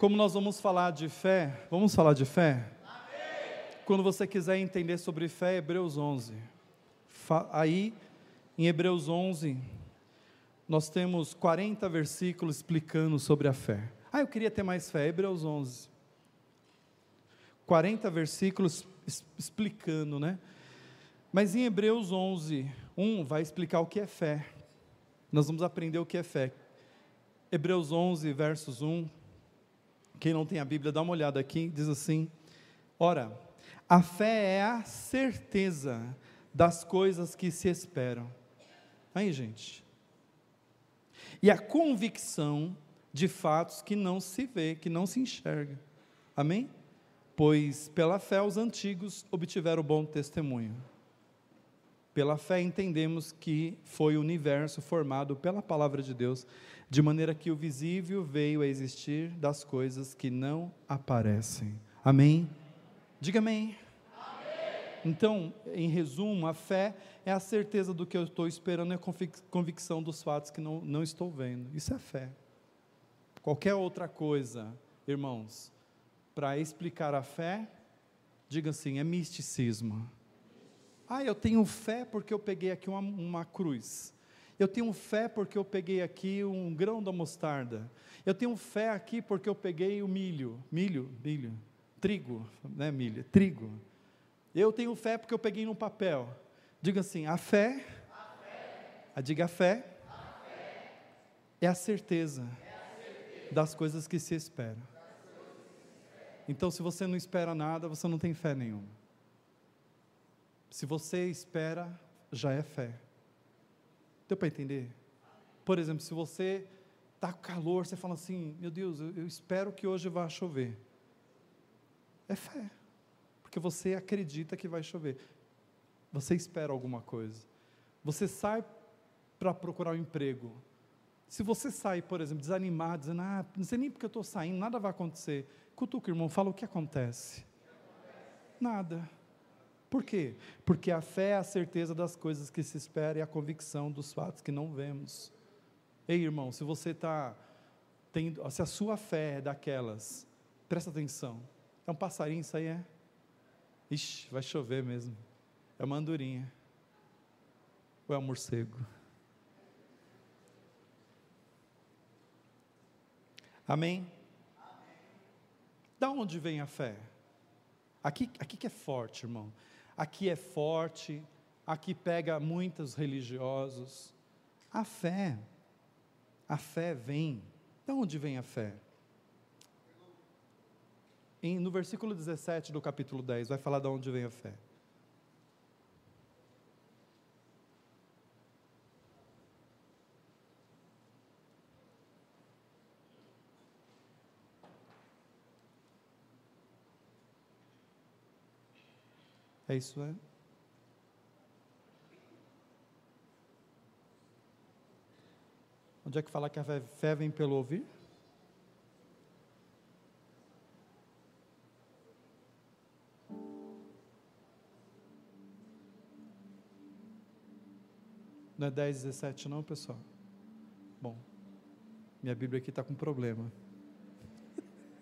Como nós vamos falar de fé, vamos falar de fé? Quando você quiser entender sobre fé, Hebreus 11. Aí, em Hebreus 11, nós temos 40 versículos explicando sobre a fé. Ah, eu queria ter mais fé. Hebreus 11. 40 versículos explicando, né? Mas em Hebreus 11, 1 vai explicar o que é fé. Nós vamos aprender o que é fé. Hebreus 11, versos 1. Quem não tem a Bíblia, dá uma olhada aqui. Diz assim: Ora, a fé é a certeza das coisas que se esperam. Aí, gente. E a convicção de fatos que não se vê, que não se enxerga. Amém? Pois pela fé os antigos obtiveram bom testemunho. Pela fé entendemos que foi o universo formado pela palavra de Deus, de maneira que o visível veio a existir das coisas que não aparecem. Amém? Diga amém. Então, em resumo, a fé é a certeza do que eu estou esperando, é a convicção dos fatos que não, não estou vendo. Isso é fé. Qualquer outra coisa, irmãos, para explicar a fé, diga assim: é misticismo ah, eu tenho fé porque eu peguei aqui uma, uma cruz. Eu tenho fé porque eu peguei aqui um grão da mostarda. Eu tenho fé aqui porque eu peguei o milho. Milho, milho. Trigo, né, milho? Trigo. Eu tenho fé porque eu peguei no papel. Diga assim: a fé. A fé. A diga a fé. A fé. É a certeza, é a certeza das coisas que se esperam. Então, se você não espera nada, você não tem fé nenhuma. Se você espera, já é fé. Deu para entender? Por exemplo, se você está com calor, você fala assim: Meu Deus, eu, eu espero que hoje vá chover. É fé. Porque você acredita que vai chover. Você espera alguma coisa. Você sai para procurar um emprego. Se você sai, por exemplo, desanimado, dizendo, ah, não sei nem porque eu estou saindo, nada vai acontecer. Cutuca, irmão, fala o que acontece. Nada. Por quê? Porque a fé é a certeza das coisas que se espera e a convicção dos fatos que não vemos. Ei, irmão, se você está tendo, se a sua fé é daquelas, presta atenção. É um passarinho isso aí, é? Ixi, vai chover mesmo. É uma andorinha. Ou é um morcego? Amém? Da onde vem a fé? Aqui, aqui que é forte, irmão aqui é forte, aqui pega muitos religiosos. A fé, a fé vem. De onde vem a fé? No versículo 17 do capítulo 10, vai falar de onde vem a fé. É isso, é? Onde é que fala que a fé vem pelo ouvir? Não é 10, 17 não, pessoal? Bom, minha Bíblia aqui está com problema.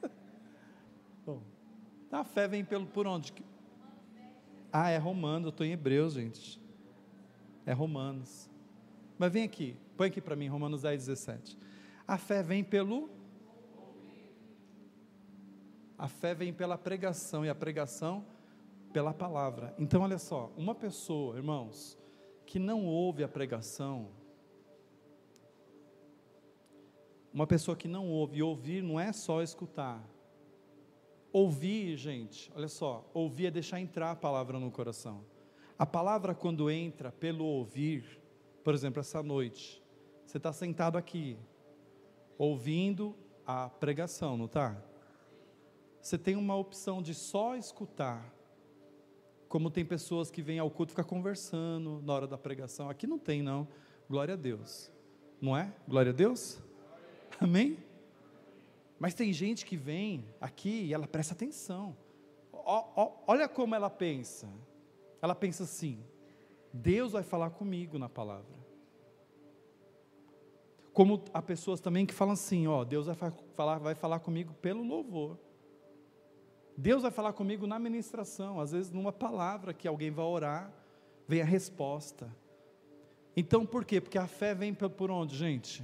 Bom, a fé vem pelo, por onde? Ah, é Romanos, eu estou em Hebreus, gente. É Romanos. Mas vem aqui, põe aqui para mim, Romanos 10, 17. A fé vem pelo. A fé vem pela pregação, e a pregação pela palavra. Então, olha só, uma pessoa, irmãos, que não ouve a pregação, uma pessoa que não ouve, e ouvir não é só escutar, Ouvir, gente, olha só, ouvir é deixar entrar a palavra no coração. A palavra, quando entra pelo ouvir, por exemplo, essa noite, você está sentado aqui, ouvindo a pregação, não está? Você tem uma opção de só escutar, como tem pessoas que vêm ao culto ficam conversando na hora da pregação. Aqui não tem, não. Glória a Deus. Não é? Glória a Deus? Amém? Mas tem gente que vem aqui e ela presta atenção. O, olha como ela pensa. Ela pensa assim: Deus vai falar comigo na palavra. Como há pessoas também que falam assim: ó, Deus vai falar, vai falar comigo pelo louvor. Deus vai falar comigo na ministração, às vezes numa palavra que alguém vai orar, vem a resposta. Então por quê? Porque a fé vem por onde, gente?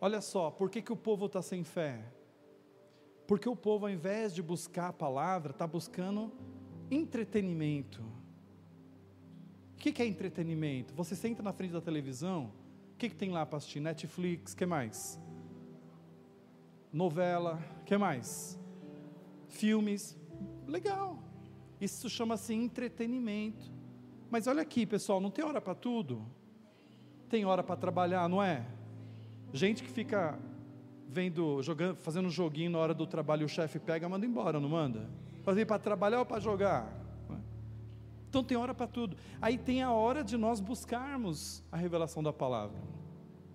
Olha só, por que, que o povo está sem fé? Porque o povo, ao invés de buscar a palavra, está buscando entretenimento. O que, que é entretenimento? Você senta na frente da televisão, o que, que tem lá para assistir? Netflix, que mais? Novela, que mais? Filmes, legal. Isso chama-se entretenimento. Mas olha aqui, pessoal, não tem hora para tudo. Tem hora para trabalhar, não é? Gente que fica vendo, jogando, fazendo um joguinho na hora do trabalho, o chefe pega, manda embora, não manda? Fazer para trabalhar ou para jogar? Então tem hora para tudo. Aí tem a hora de nós buscarmos a revelação da palavra.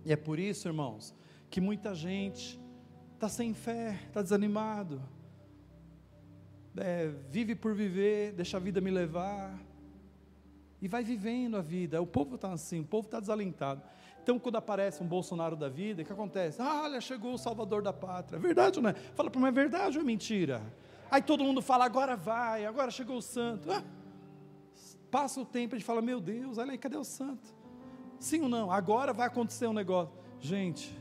E é por isso, irmãos, que muita gente está sem fé, está desanimado, é, vive por viver, deixa a vida me levar, e vai vivendo a vida. O povo está assim, o povo está desalentado. Então, quando aparece um Bolsonaro da vida, o que acontece? Ah, olha, chegou o salvador da pátria. É verdade ou não é? Fala para mim, é verdade ou é mentira? Aí todo mundo fala, agora vai, agora chegou o santo. Ah, passa o tempo, a gente fala, meu Deus, olha aí, cadê o santo? Sim ou não? Agora vai acontecer um negócio. Gente,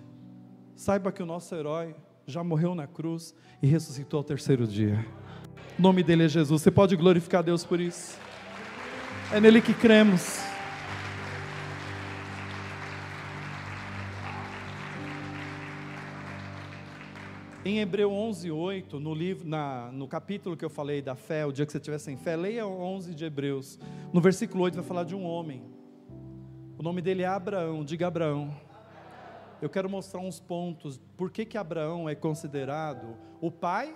saiba que o nosso herói já morreu na cruz e ressuscitou ao terceiro dia. O nome dele é Jesus. Você pode glorificar a Deus por isso. É nele que cremos. Em Hebreu 11, 8, no, livro, na, no capítulo que eu falei da fé, o dia que você estiver sem fé, leia 11 de Hebreus. No versículo 8 vai falar de um homem. O nome dele é Abraão, diga Abraão. Eu quero mostrar uns pontos. Por que, que Abraão é considerado o pai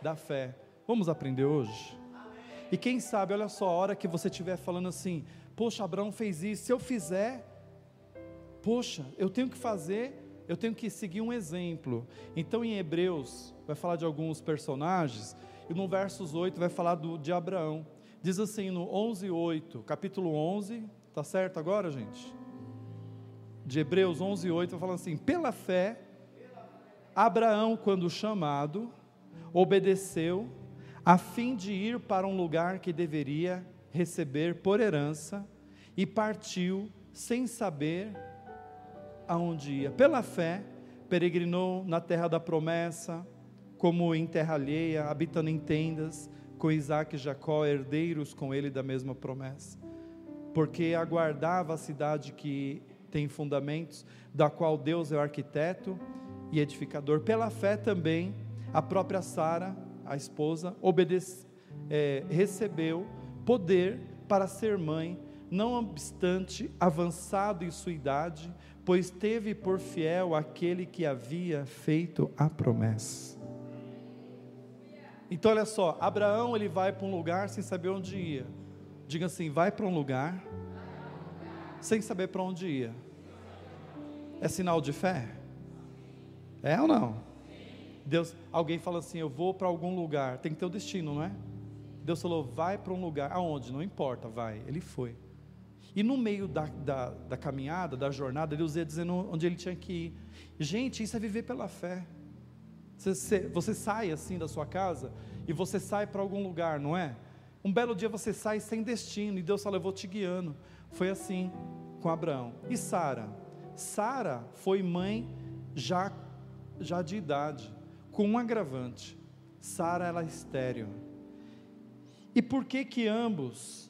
da fé? Vamos aprender hoje? E quem sabe, olha só, a hora que você estiver falando assim, poxa, Abraão fez isso, se eu fizer, poxa, eu tenho que fazer eu tenho que seguir um exemplo. Então, em Hebreus, vai falar de alguns personagens, e no versos 8 vai falar do, de Abraão. Diz assim no 11, 8, capítulo 11, tá certo agora, gente? De Hebreus 11, 8, vai falar assim: pela fé, Abraão, quando chamado, obedeceu, a fim de ir para um lugar que deveria receber por herança, e partiu sem saber aonde ia. Pela fé, peregrinou na terra da promessa, como em terra alheia, habitando em tendas, com Isaac e Jacó, herdeiros com ele da mesma promessa. Porque aguardava a cidade que tem fundamentos, da qual Deus é o arquiteto e edificador. Pela fé também, a própria Sara, a esposa, é, recebeu poder para ser mãe, não obstante avançado em sua idade, pois teve por fiel aquele que havia feito a promessa. Então olha só, Abraão ele vai para um lugar sem saber onde ia. Diga assim, vai para um lugar sem saber para onde ia. É sinal de fé? É ou não? Deus, alguém fala assim, eu vou para algum lugar, tem que ter o destino, não é? Deus falou, vai para um lugar, aonde? Não importa, vai. Ele foi. E no meio da, da, da caminhada, da jornada, Deus ia dizendo onde ele tinha que ir. Gente, isso é viver pela fé. Você, você sai assim da sua casa e você sai para algum lugar, não é? Um belo dia você sai sem destino e Deus fala, eu vou te guiando. Foi assim com Abraão. E Sara? Sara foi mãe já, já de idade, com um agravante. Sara era estéreo. E por que que ambos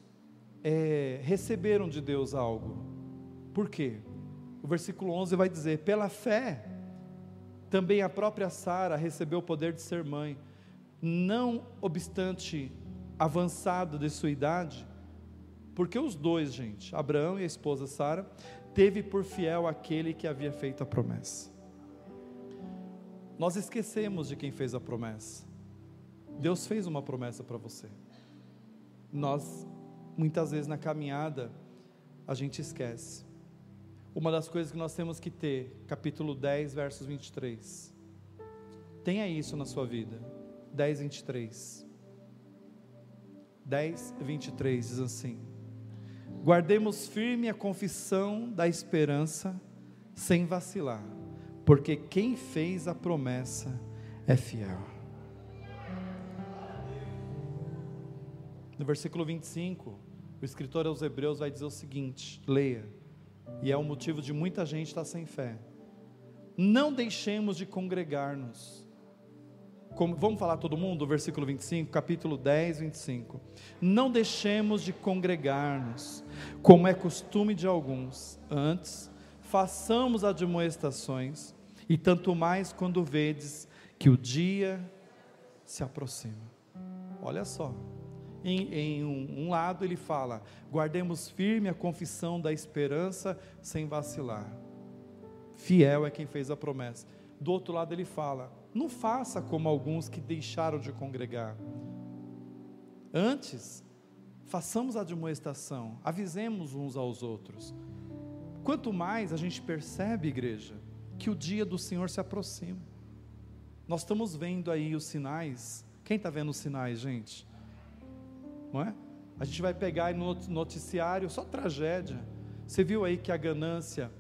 é, receberam de Deus algo. Por quê? O versículo 11 vai dizer: pela fé, também a própria Sara recebeu o poder de ser mãe, não obstante avançado de sua idade, porque os dois, gente, Abraão e a esposa Sara, teve por fiel aquele que havia feito a promessa. Nós esquecemos de quem fez a promessa. Deus fez uma promessa para você. Nós muitas vezes na caminhada a gente esquece. Uma das coisas que nós temos que ter, capítulo 10, versos 23. Tenha isso na sua vida. 10, 23. 10, 23 diz assim: Guardemos firme a confissão da esperança, sem vacilar, porque quem fez a promessa é fiel. No versículo 25, o escritor aos Hebreus vai dizer o seguinte: leia, e é o motivo de muita gente estar sem fé. Não deixemos de congregar-nos. Como, vamos falar todo mundo? Versículo 25, capítulo 10, 25. Não deixemos de congregar-nos, como é costume de alguns. Antes, façamos admoestações, e tanto mais quando vedes que o dia se aproxima. Olha só, em, em um, um lado ele fala: guardemos firme a confissão da esperança sem vacilar. Fiel é quem fez a promessa. Do outro lado ele fala: não faça como alguns que deixaram de congregar. Antes, façamos a admoestação, avisemos uns aos outros. Quanto mais a gente percebe, igreja, que o dia do Senhor se aproxima. Nós estamos vendo aí os sinais. Quem está vendo os sinais, gente? Não é? A gente vai pegar no noticiário só tragédia. Você viu aí que a ganância,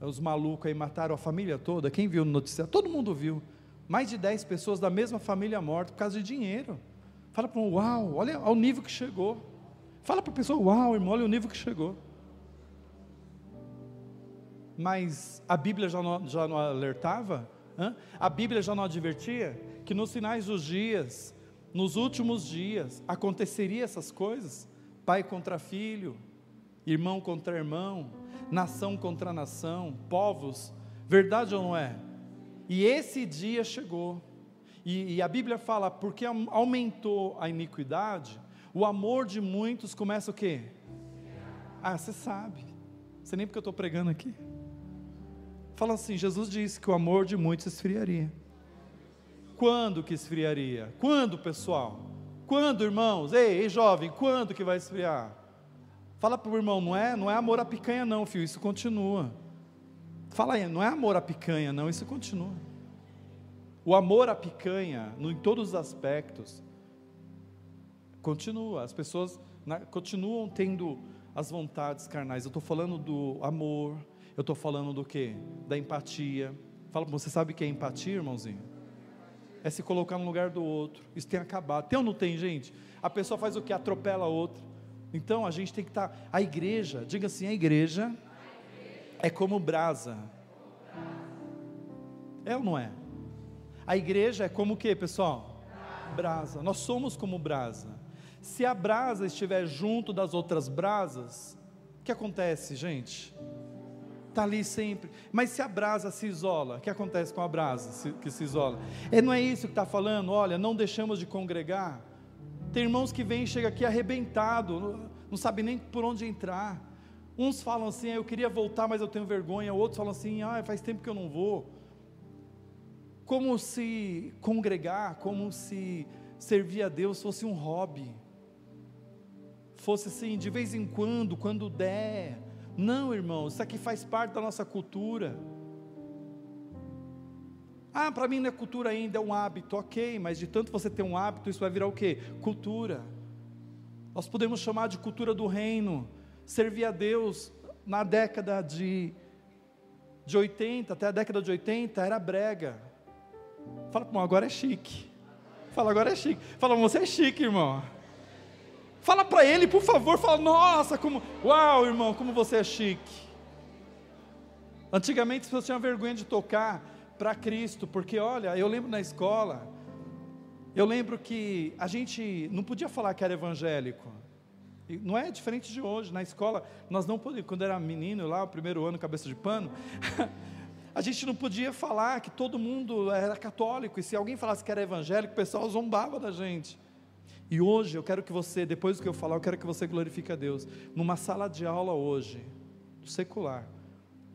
os malucos aí mataram a família toda? Quem viu no noticiário? Todo mundo viu. Mais de 10 pessoas da mesma família mortas por causa de dinheiro. Fala para um, uau, olha o nível que chegou. Fala para a pessoa, uau, irmão, olha o nível que chegou. Mas a Bíblia já não, já não alertava? Hã? A Bíblia já não advertia que nos finais dos dias, nos últimos dias, aconteceria essas coisas? Pai contra filho, irmão contra irmão, nação contra nação, povos, verdade ou não é? E esse dia chegou. E, e, a Bíblia fala, porque aumentou a iniquidade, o amor de muitos começa o quê? Ah, você sabe. Você nem porque eu estou pregando aqui. Fala assim, Jesus disse que o amor de muitos esfriaria. Quando que esfriaria? Quando, pessoal? Quando, irmãos? Ei, jovem, quando que vai esfriar? Fala para o irmão, não é, não é amor à picanha não, filho, isso continua. Fala aí, não é amor à picanha, não, isso continua. O amor à picanha, no, em todos os aspectos, continua. As pessoas na, continuam tendo as vontades carnais. Eu estou falando do amor, eu estou falando do que? Da empatia. Fala, você sabe o que é empatia, irmãozinho? É se colocar no lugar do outro. Isso tem acabado. Tem ou não tem, gente? A pessoa faz o que? Atropela a outra. Então a gente tem que estar. Tá, a igreja, diga assim, a igreja é como brasa. É ou não é? A igreja é como o que, pessoal? Brasa. Nós somos como brasa. Se a brasa estiver junto das outras brasas, o que acontece, gente? Está ali sempre. Mas se a brasa se isola, o que acontece com a brasa que se isola? É, não é isso que está falando? Olha, não deixamos de congregar. Tem irmãos que vêm e chegam aqui arrebentado, não, sabe nem por onde entrar. Uns falam assim, eu queria voltar, mas eu tenho vergonha. Outros falam assim, ah, faz tempo que eu não vou. Como se congregar, como se servir a Deus fosse um hobby. Fosse assim, de vez em quando, quando der. Não, irmão, isso aqui faz parte da nossa cultura. Ah, para mim não é cultura ainda, é um hábito. Ok, mas de tanto você ter um hábito, isso vai virar o quê? Cultura. Nós podemos chamar de cultura do reino servir a Deus na década de, de 80, até a década de 80, era brega. Fala para agora é chique. Fala, agora é chique. Fala, você é chique, irmão. Fala para ele, por favor, fala, nossa, como, uau, irmão, como você é chique. Antigamente as pessoas tinham vergonha de tocar para Cristo, porque olha, eu lembro na escola, eu lembro que a gente não podia falar que era evangélico. Não é diferente de hoje. Na escola, nós não podíamos, quando era menino lá, o primeiro ano, cabeça de pano, a gente não podia falar que todo mundo era católico. E se alguém falasse que era evangélico, o pessoal zombava da gente. E hoje eu quero que você, depois do que eu falar, eu quero que você glorifique a Deus. Numa sala de aula hoje, secular,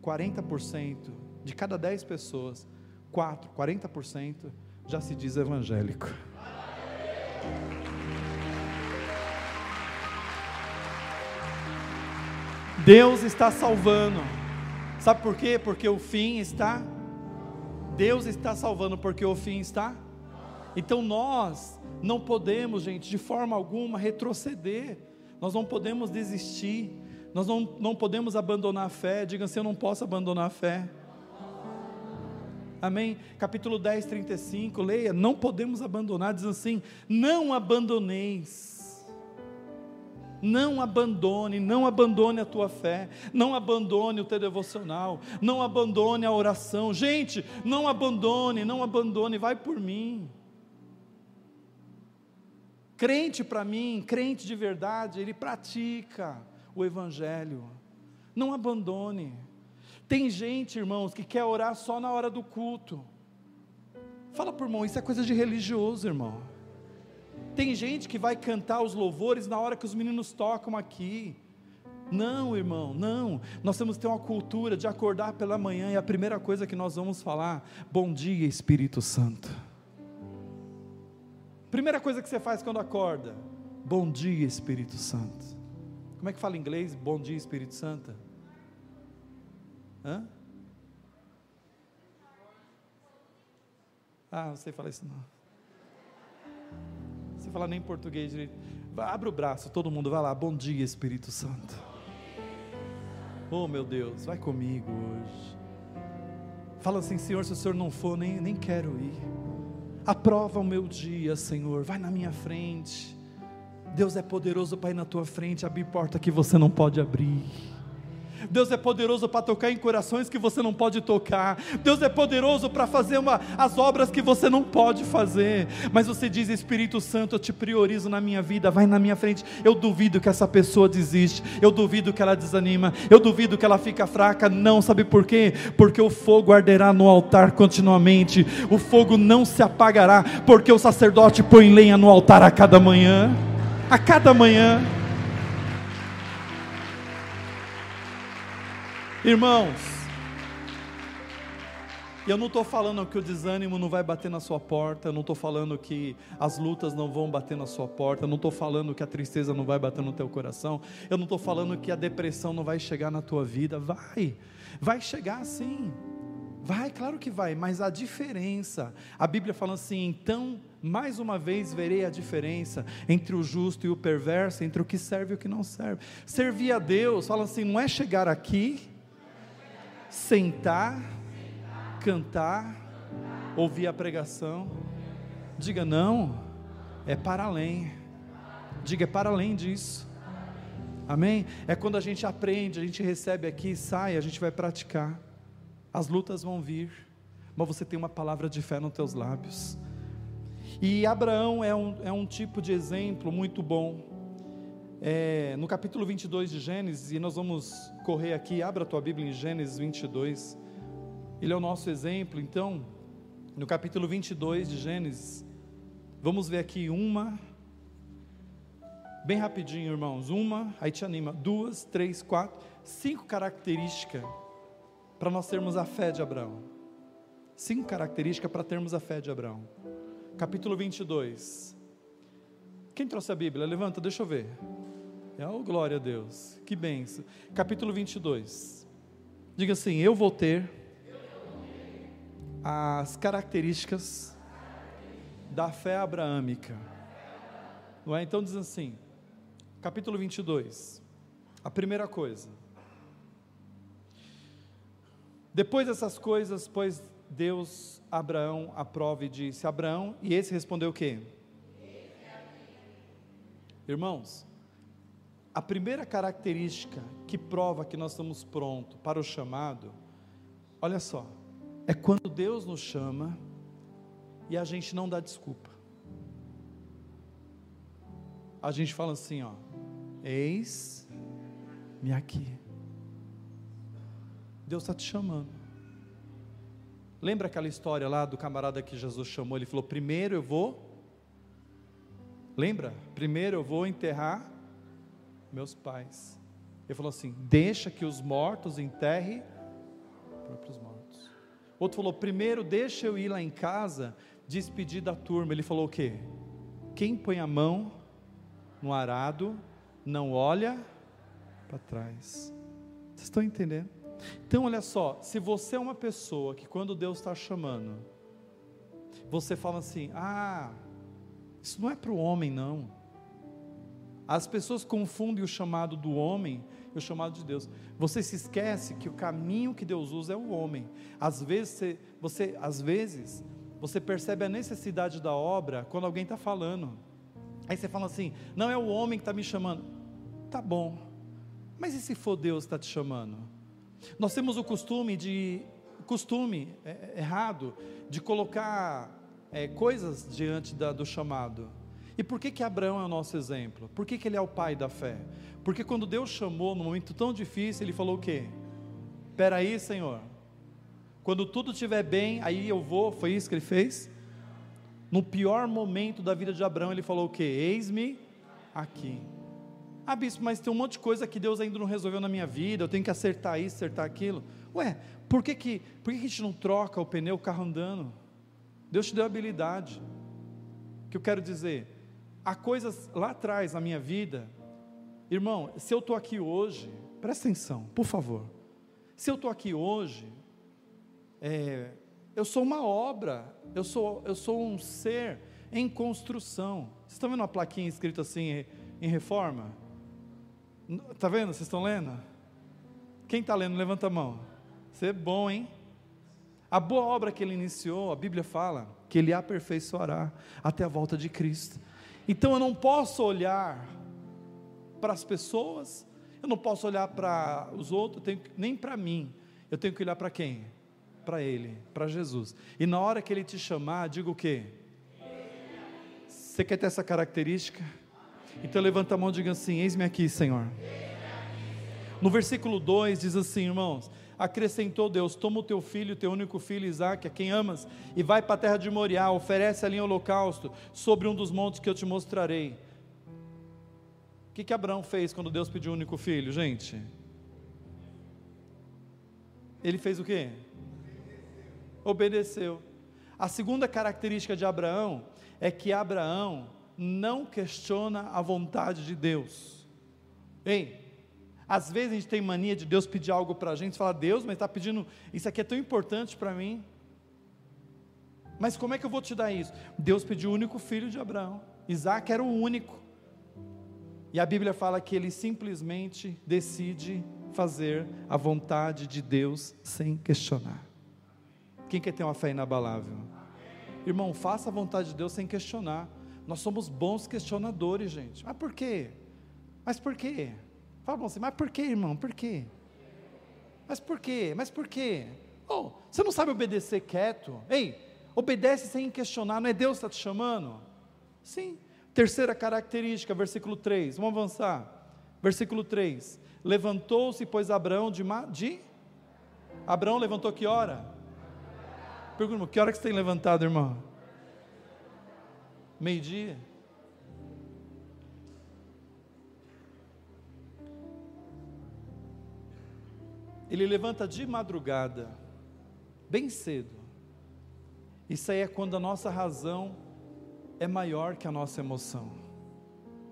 40% de cada 10 pessoas, 4, 40% já se diz evangélico. Deus está salvando. Sabe por quê? Porque o fim está. Deus está salvando porque o fim está. Então nós não podemos, gente, de forma alguma retroceder. Nós não podemos desistir. Nós não, não podemos abandonar a fé. Diga assim: eu não posso abandonar a fé. Amém? Capítulo 10, 35, leia. Não podemos abandonar, diz assim: não abandoneis. Não abandone, não abandone a tua fé, não abandone o teu devocional, não abandone a oração. Gente, não abandone, não abandone, vai por mim. Crente para mim, crente de verdade, ele pratica o Evangelho. Não abandone. Tem gente, irmãos, que quer orar só na hora do culto. Fala por irmão, isso é coisa de religioso, irmão. Tem gente que vai cantar os louvores na hora que os meninos tocam aqui. Não, irmão, não. Nós temos que ter uma cultura de acordar pela manhã e a primeira coisa que nós vamos falar: Bom dia, Espírito Santo. Primeira coisa que você faz quando acorda: Bom dia, Espírito Santo. Como é que fala em inglês? Bom dia, Espírito Santo? Hã? Ah, não sei falar isso não. Você fala nem português direito. Abre o braço, todo mundo vai lá. Bom dia, Espírito Santo. Oh, meu Deus, vai comigo hoje. Fala assim, Senhor, se o Senhor não for, nem, nem quero ir. Aprova o meu dia, Senhor. Vai na minha frente. Deus é poderoso para ir na tua frente, abrir porta que você não pode abrir. Deus é poderoso para tocar em corações que você não pode tocar. Deus é poderoso para fazer uma, as obras que você não pode fazer. Mas você diz, Espírito Santo, eu te priorizo na minha vida, vai na minha frente. Eu duvido que essa pessoa desiste. Eu duvido que ela desanima. Eu duvido que ela fica fraca. Não, sabe por quê? Porque o fogo arderá no altar continuamente. O fogo não se apagará, porque o sacerdote põe lenha no altar a cada manhã. A cada manhã. Irmãos, eu não estou falando que o desânimo não vai bater na sua porta, eu não estou falando que as lutas não vão bater na sua porta, eu não estou falando que a tristeza não vai bater no teu coração, eu não estou falando que a depressão não vai chegar na tua vida, vai, vai chegar sim, vai, claro que vai, mas a diferença, a Bíblia fala assim, então mais uma vez verei a diferença entre o justo e o perverso, entre o que serve e o que não serve. Servir a Deus, fala assim, não é chegar aqui sentar, cantar, ouvir a pregação. Diga não, é para além. Diga é para além disso. Amém? É quando a gente aprende, a gente recebe aqui, sai, a gente vai praticar. As lutas vão vir, mas você tem uma palavra de fé nos teus lábios. E Abraão é um, é um tipo de exemplo muito bom é, no capítulo 22 de Gênesis, e nós vamos correr aqui, abra a tua Bíblia em Gênesis 22, ele é o nosso exemplo, então, no capítulo 22 de Gênesis, vamos ver aqui uma, bem rapidinho, irmãos, uma, aí te anima, duas, três, quatro, cinco características para nós termos a fé de Abraão, cinco características para termos a fé de Abraão, capítulo 22, quem trouxe a Bíblia? Levanta, deixa eu ver. Oh, glória a Deus. Que benção. Capítulo 22. Diga assim: Eu vou ter as características da fé abraâmica. Não é? Então diz assim, capítulo 22. A primeira coisa. Depois dessas coisas, pois Deus Abraão aprova e disse: Abraão, e esse respondeu o quê? Irmãos, a primeira característica que prova que nós estamos prontos para o chamado, olha só, é quando Deus nos chama e a gente não dá desculpa. A gente fala assim, ó, eis-me aqui. Deus está te chamando. Lembra aquela história lá do camarada que Jesus chamou? Ele falou: primeiro eu vou. Lembra? Primeiro eu vou enterrar meus pais. Ele falou assim: deixa que os mortos enterrem próprios mortos. Outro falou: primeiro deixa eu ir lá em casa despedir da turma. Ele falou o quê? Quem põe a mão no arado não olha para trás. Vocês estão entendendo? Então, olha só, se você é uma pessoa que quando Deus está chamando, você fala assim: ah, isso não é para o homem, não. As pessoas confundem o chamado do homem e o chamado de Deus. Você se esquece que o caminho que Deus usa é o homem. Às vezes, você, você às vezes, você percebe a necessidade da obra quando alguém está falando. Aí você fala assim: não é o homem que está me chamando. Tá bom, mas e se for Deus que está te chamando? Nós temos o costume de costume é, é, errado de colocar é, coisas diante da, do chamado. E por que que Abraão é o nosso exemplo? Por que, que ele é o pai da fé? Porque quando Deus chamou num momento tão difícil, ele falou o quê? Espera aí, Senhor. Quando tudo estiver bem, aí eu vou. Foi isso que ele fez? No pior momento da vida de Abraão, ele falou o quê? Eis-me aqui. Ah, bispo, mas tem um monte de coisa que Deus ainda não resolveu na minha vida, eu tenho que acertar isso, acertar aquilo. Ué, por que, que, por que, que a gente não troca o pneu, o carro andando? Deus te deu habilidade. O que eu quero dizer? Há coisas lá atrás na minha vida, irmão, se eu estou aqui hoje, presta atenção, por favor. Se eu estou aqui hoje, é, eu sou uma obra, eu sou, eu sou um ser em construção. Vocês estão vendo uma plaquinha escrita assim em reforma? Está vendo? Vocês estão lendo? Quem está lendo, levanta a mão. Você é bom, hein? A boa obra que ele iniciou, a Bíblia fala que ele aperfeiçoará até a volta de Cristo. Então eu não posso olhar para as pessoas, eu não posso olhar para os outros, tenho, nem para mim. Eu tenho que olhar para quem? Para Ele, para Jesus. E na hora que Ele te chamar, diga o quê? Você quer ter essa característica? Então levanta a mão e diga assim: Eis-me aqui, Senhor. No versículo 2 diz assim, irmãos: Acrescentou Deus: Toma o teu filho, teu único filho Isaque, a quem amas, e vai para a terra de Moriá, oferece ali em holocausto, sobre um dos montes que eu te mostrarei. O que, que Abraão fez quando Deus pediu o único filho, gente? Ele fez o quê? Obedeceu. A segunda característica de Abraão é que Abraão não questiona a vontade de Deus. Ei, às vezes a gente tem mania de Deus pedir algo para a gente, fala, Deus, mas está pedindo, isso aqui é tão importante para mim. Mas como é que eu vou te dar isso? Deus pediu o único filho de Abraão. Isaac era o único. E a Bíblia fala que ele simplesmente decide fazer a vontade de Deus sem questionar. Quem quer ter uma fé inabalável? Irmão, faça a vontade de Deus sem questionar. Nós somos bons questionadores, gente. Mas por quê? Mas por quê? Fala assim, mas por quê, irmão? Por quê? Mas por quê? Mas por quê? Oh, você não sabe obedecer quieto? Ei, obedece sem questionar, não é Deus que está te chamando? Sim. Terceira característica, versículo 3, vamos avançar. Versículo 3: Levantou-se, pois Abraão de, de. Abraão levantou que hora? Pergunta, que hora que você tem levantado, irmão? meio-dia. Ele levanta de madrugada, bem cedo. Isso aí é quando a nossa razão é maior que a nossa emoção.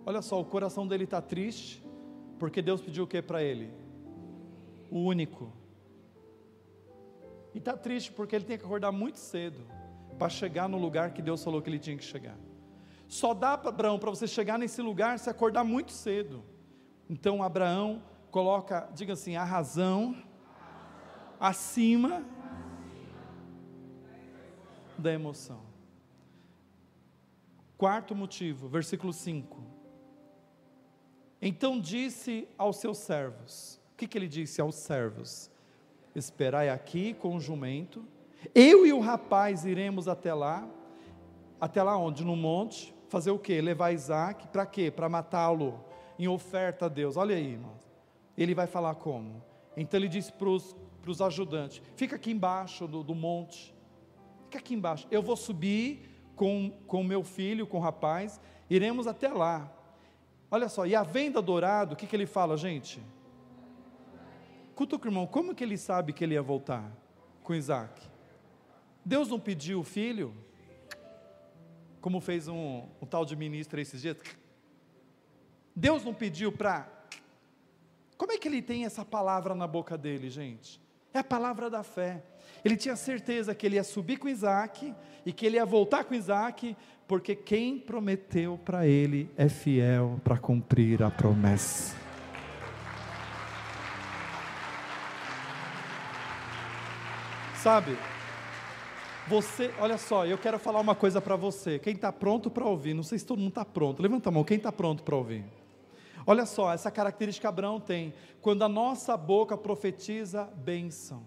Olha só, o coração dele está triste, porque Deus pediu o que para ele? O único. E está triste porque ele tem que acordar muito cedo para chegar no lugar que Deus falou que ele tinha que chegar. Só dá para Abraão para você chegar nesse lugar se acordar muito cedo. Então Abraão coloca, diga assim, a razão acima da emoção. Quarto motivo, versículo 5. Então disse aos seus servos: O que, que ele disse aos servos? Esperai aqui com o jumento, eu e o rapaz iremos até lá, até lá onde? No monte, fazer o quê? Levar Isaac, para quê? Para matá-lo em oferta a Deus. Olha aí, irmãos. Ele vai falar como? Então ele disse para os ajudantes: fica aqui embaixo do, do monte, fica aqui embaixo. Eu vou subir com o meu filho, com o rapaz, iremos até lá. Olha só, e a venda dourado, o que, que ele fala, gente? Cutuca, irmão, como que ele sabe que ele ia voltar com Isaac? Deus não pediu o filho? como fez um, um tal de ministro esses dias. Deus não pediu para. Como é que ele tem essa palavra na boca dele, gente? É a palavra da fé. Ele tinha certeza que ele ia subir com Isaac e que ele ia voltar com Isaac, porque quem prometeu para ele é fiel para cumprir a promessa. Sabe? Você, olha só, eu quero falar uma coisa para você. Quem está pronto para ouvir? Não sei se todo mundo está pronto. Levanta a mão. Quem está pronto para ouvir? Olha só, essa característica Abraão tem. Quando a nossa boca profetiza bênção.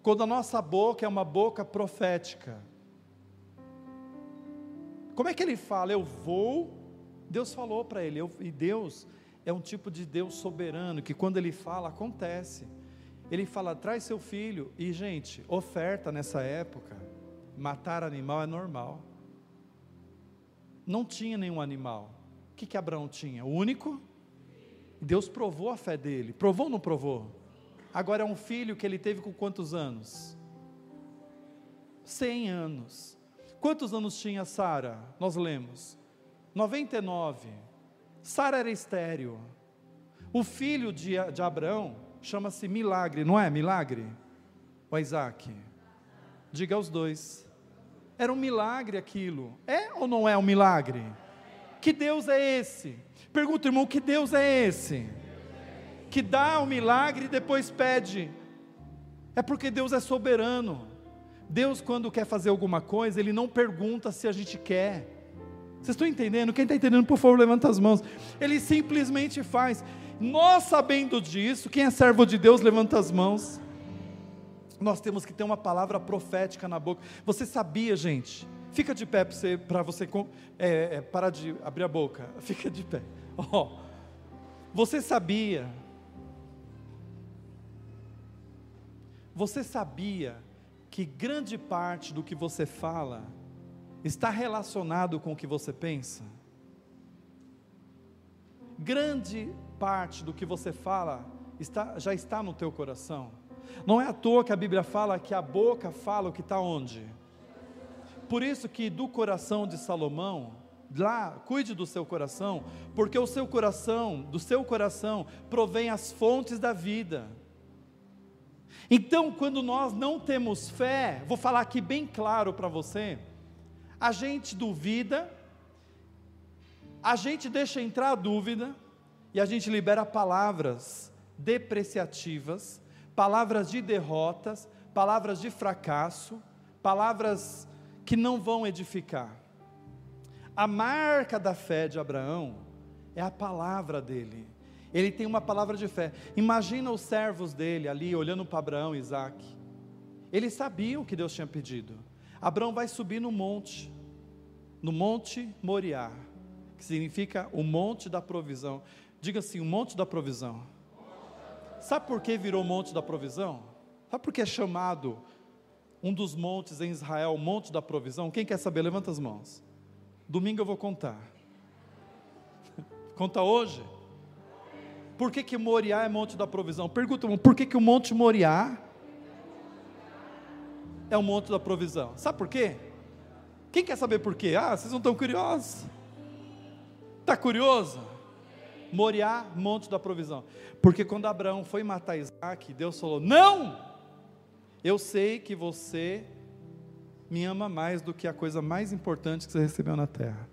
Quando a nossa boca é uma boca profética. Como é que ele fala? Eu vou. Deus falou para ele. Eu, e Deus é um tipo de Deus soberano que quando ele fala, acontece. Ele fala: traz seu filho. E, gente, oferta nessa época, matar animal é normal. Não tinha nenhum animal. Que, que Abraão tinha? O único? Deus provou a fé dele. Provou ou não provou? Agora é um filho que ele teve com quantos anos? Cem anos. Quantos anos tinha Sara? Nós lemos. 99. Sara era estéreo. O filho de, de Abraão chama-se milagre, não é milagre? O Isaac. Diga aos dois. Era um milagre aquilo. É ou não é um milagre? Que Deus é esse? Pergunta, irmão, que Deus é esse? Que dá o um milagre e depois pede. É porque Deus é soberano. Deus, quando quer fazer alguma coisa, Ele não pergunta se a gente quer. Vocês estão entendendo? Quem está entendendo, por favor, levanta as mãos. Ele simplesmente faz. Nós sabendo disso, quem é servo de Deus, levanta as mãos. Nós temos que ter uma palavra profética na boca. Você sabia, gente? Fica de pé para você, você é, é, parar de abrir a boca. Fica de pé. Oh, você sabia? Você sabia que grande parte do que você fala está relacionado com o que você pensa? Grande parte do que você fala está, já está no teu coração. Não é à toa que a Bíblia fala que a boca fala o que está onde. Por isso que do coração de Salomão, lá, cuide do seu coração, porque o seu coração, do seu coração, provém as fontes da vida. Então, quando nós não temos fé, vou falar aqui bem claro para você, a gente duvida, a gente deixa entrar a dúvida, e a gente libera palavras depreciativas, palavras de derrotas, palavras de fracasso, palavras que não vão edificar. A marca da fé de Abraão é a palavra dele. Ele tem uma palavra de fé. Imagina os servos dele ali olhando para Abraão e Isaac. Eles sabiam o que Deus tinha pedido. Abraão vai subir no monte, no monte Moriá, que significa o monte da provisão. Diga assim: o monte da provisão. Sabe por que virou monte da provisão? Sabe por que é chamado um dos montes em Israel, o monte da provisão? Quem quer saber? Levanta as mãos. Domingo eu vou contar. Conta hoje. Por que, que Moriá é monte da provisão? Pergunta, por que, que o monte Moriá é o monte da provisão? Sabe por quê? Quem quer saber por quê? Ah, vocês não estão curiosos? Está curioso? Moriá, monte da provisão. Porque quando Abraão foi matar Isaac, Deus falou: Não! Eu sei que você me ama mais do que a coisa mais importante que você recebeu na terra.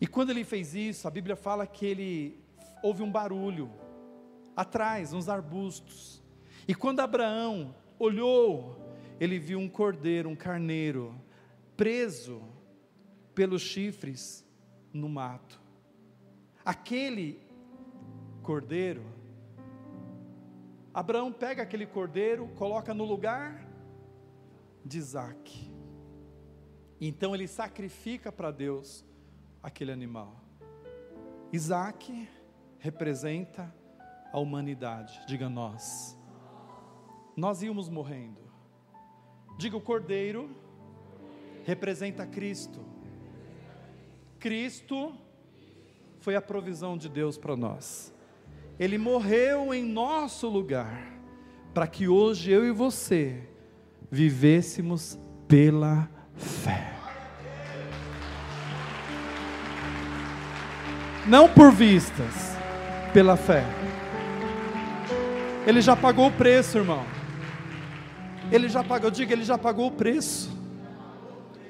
E quando ele fez isso, a Bíblia fala que ele houve um barulho atrás, uns arbustos. E quando Abraão olhou, ele viu um cordeiro, um carneiro, preso pelos chifres no mato aquele cordeiro, Abraão pega aquele cordeiro, coloca no lugar de Isaac. Então ele sacrifica para Deus aquele animal. Isaac representa a humanidade, diga nós. Nós íamos morrendo. Diga o cordeiro representa Cristo. Cristo foi a provisão de Deus para nós. Ele morreu em nosso lugar, para que hoje eu e você vivêssemos pela fé. Não por vistas, pela fé. Ele já pagou o preço, irmão. Ele já pagou, diga, ele já pagou o preço.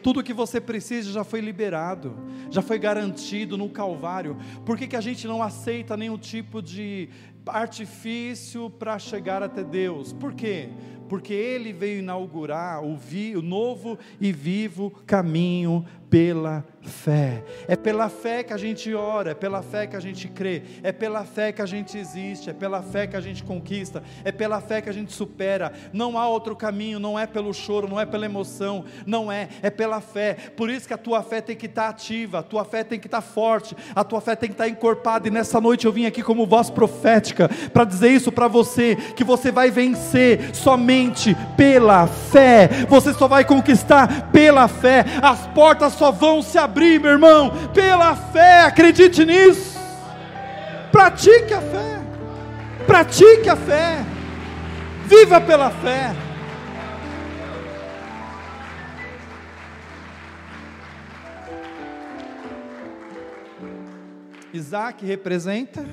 Tudo que você precisa já foi liberado, já foi garantido no Calvário. Por que, que a gente não aceita nenhum tipo de artifício para chegar até Deus? Por quê? Porque Ele veio inaugurar o, vi, o novo e vivo caminho pela fé. É pela fé que a gente ora, é pela fé que a gente crê, é pela fé que a gente existe, é pela fé que a gente conquista, é pela fé que a gente supera. Não há outro caminho, não é pelo choro, não é pela emoção, não é, é pela fé. Por isso que a tua fé tem que estar ativa, a tua fé tem que estar forte, a tua fé tem que estar encorpada. E nessa noite eu vim aqui como voz profética para dizer isso para você, que você vai vencer somente pela fé. Você só vai conquistar pela fé. As portas só vão se abrir, meu irmão, pela fé, acredite nisso. Pratique a fé, pratique a fé, viva pela fé. Isaac representa,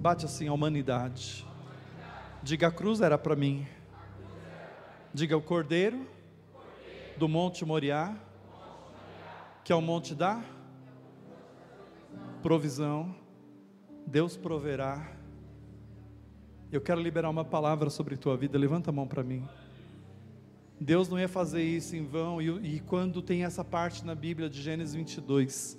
bate assim a humanidade. Diga a cruz era para mim. Diga o cordeiro do Monte Moriá, que é o monte da provisão. Deus proverá. Eu quero liberar uma palavra sobre tua vida. Levanta a mão para mim. Deus não ia fazer isso em vão. E, e, quando tem essa parte na Bíblia de Gênesis 22,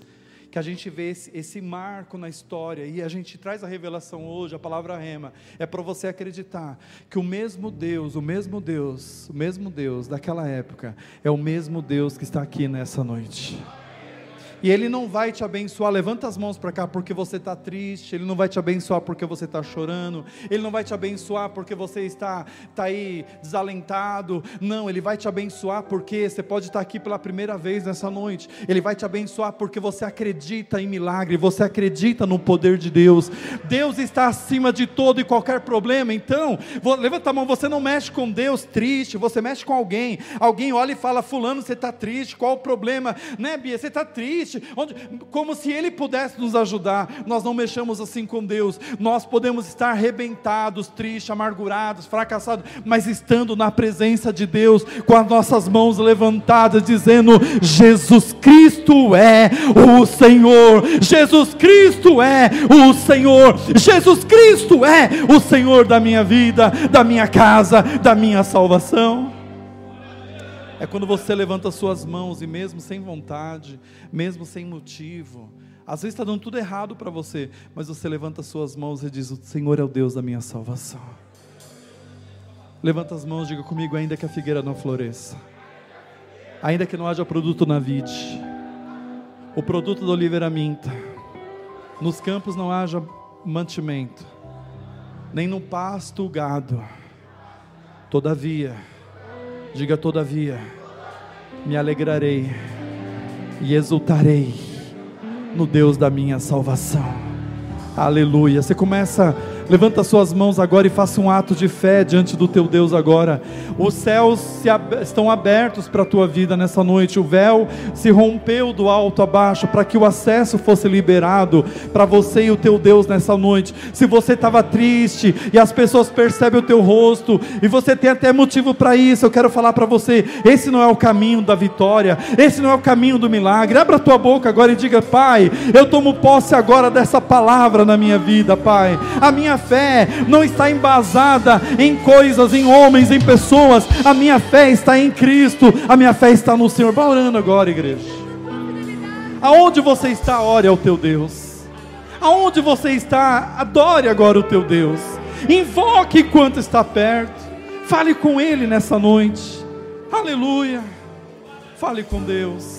que a gente vê esse, esse, marco na história e a gente traz a revelação hoje, a palavra rema, é para você acreditar que o mesmo Deus, o mesmo Deus, o mesmo Deus daquela época, é o mesmo Deus que está aqui nessa noite. E Ele não vai te abençoar, levanta as mãos para cá porque você está triste, Ele não vai te abençoar porque você está chorando, Ele não vai te abençoar porque você está, está aí desalentado, não, Ele vai te abençoar porque você pode estar aqui pela primeira vez nessa noite, Ele vai te abençoar porque você acredita em milagre, você acredita no poder de Deus, Deus está acima de todo e qualquer problema, então, vou, levanta a mão, você não mexe com Deus triste, você mexe com alguém, alguém olha e fala, fulano você está triste, qual o problema, né Bia, você está triste, onde, como se Ele pudesse nos ajudar. Nós não mexamos assim com Deus. Nós podemos estar arrebentados, tristes, amargurados, fracassados, mas estando na presença de Deus, com as nossas mãos levantadas, dizendo: Jesus Cristo é o Senhor, Jesus Cristo é o Senhor, Jesus Cristo é o Senhor da minha vida, da minha casa, da minha salvação é quando você levanta suas mãos e mesmo sem vontade, mesmo sem motivo, às vezes está dando tudo errado para você, mas você levanta suas mãos e diz: O Senhor é o Deus da minha salvação. Levanta as mãos, diga comigo, ainda que a figueira não floresça, ainda que não haja produto na vide, o produto da oliveira minta, nos campos não haja mantimento, nem no pasto o gado, todavia, Diga todavia, me alegrarei e exultarei no Deus da minha salvação. Aleluia. Você começa Levanta suas mãos agora e faça um ato de fé diante do teu Deus agora. Os céus ab estão abertos para a tua vida nessa noite. O véu se rompeu do alto a baixo para que o acesso fosse liberado para você e o teu Deus nessa noite. Se você estava triste e as pessoas percebem o teu rosto e você tem até motivo para isso, eu quero falar para você: esse não é o caminho da vitória, esse não é o caminho do milagre. Abra a tua boca agora e diga: Pai, eu tomo posse agora dessa palavra na minha vida, Pai. A minha fé não está embasada em coisas, em homens, em pessoas. A minha fé está em Cristo. A minha fé está no Senhor. Vá orando agora, igreja. Aonde você está, ore ao teu Deus. Aonde você está, adore agora o teu Deus. Invoque enquanto está perto. Fale com Ele nessa noite. Aleluia. Fale com Deus.